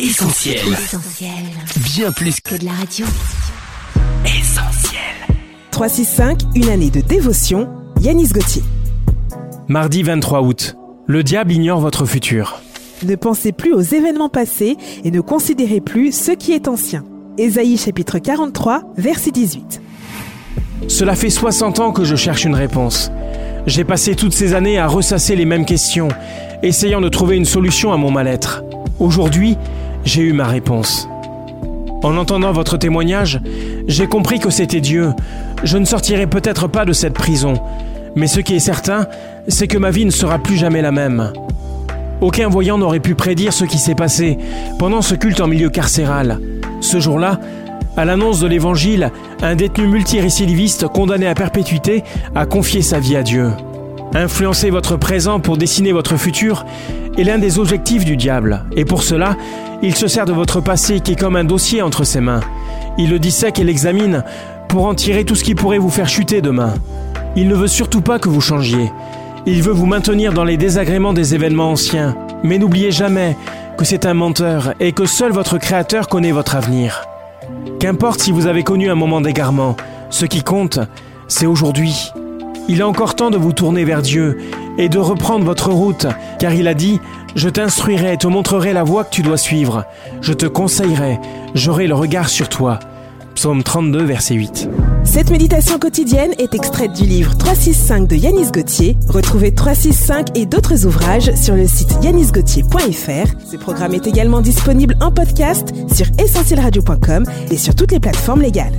Essentiel. Essentiel. Bien plus que Que de la radio. essentiel. 365, une année de dévotion. Yanis Gauthier. Mardi 23 août. Le diable ignore votre futur. Ne pensez plus aux événements passés et ne considérez plus ce qui est ancien. Ésaïe chapitre 43, verset 18. Cela fait 60 ans que je cherche une réponse. J'ai passé toutes ces années à ressasser les mêmes questions, essayant de trouver une solution à mon mal-être. Aujourd'hui, j'ai eu ma réponse. En entendant votre témoignage, j'ai compris que c'était Dieu. Je ne sortirai peut-être pas de cette prison, mais ce qui est certain, c'est que ma vie ne sera plus jamais la même. Aucun voyant n'aurait pu prédire ce qui s'est passé pendant ce culte en milieu carcéral. Ce jour-là, à l'annonce de l'évangile, un détenu multirécidiviste condamné à perpétuité a confié sa vie à Dieu. Influencer votre présent pour dessiner votre futur est l'un des objectifs du diable, et pour cela, il se sert de votre passé qui est comme un dossier entre ses mains. Il le dissèque et l'examine pour en tirer tout ce qui pourrait vous faire chuter demain. Il ne veut surtout pas que vous changiez. Il veut vous maintenir dans les désagréments des événements anciens. Mais n'oubliez jamais que c'est un menteur et que seul votre Créateur connaît votre avenir. Qu'importe si vous avez connu un moment d'égarement, ce qui compte, c'est aujourd'hui. Il est encore temps de vous tourner vers Dieu et de reprendre votre route, car il a dit, je t'instruirai et te montrerai la voie que tu dois suivre. Je te conseillerai, j'aurai le regard sur toi. Psaume 32, verset 8. Cette méditation quotidienne est extraite du livre 365 de Yanis Gauthier. Retrouvez 365 et d'autres ouvrages sur le site yanisgauthier.fr. Ce programme est également disponible en podcast sur essentielradio.com et sur toutes les plateformes légales.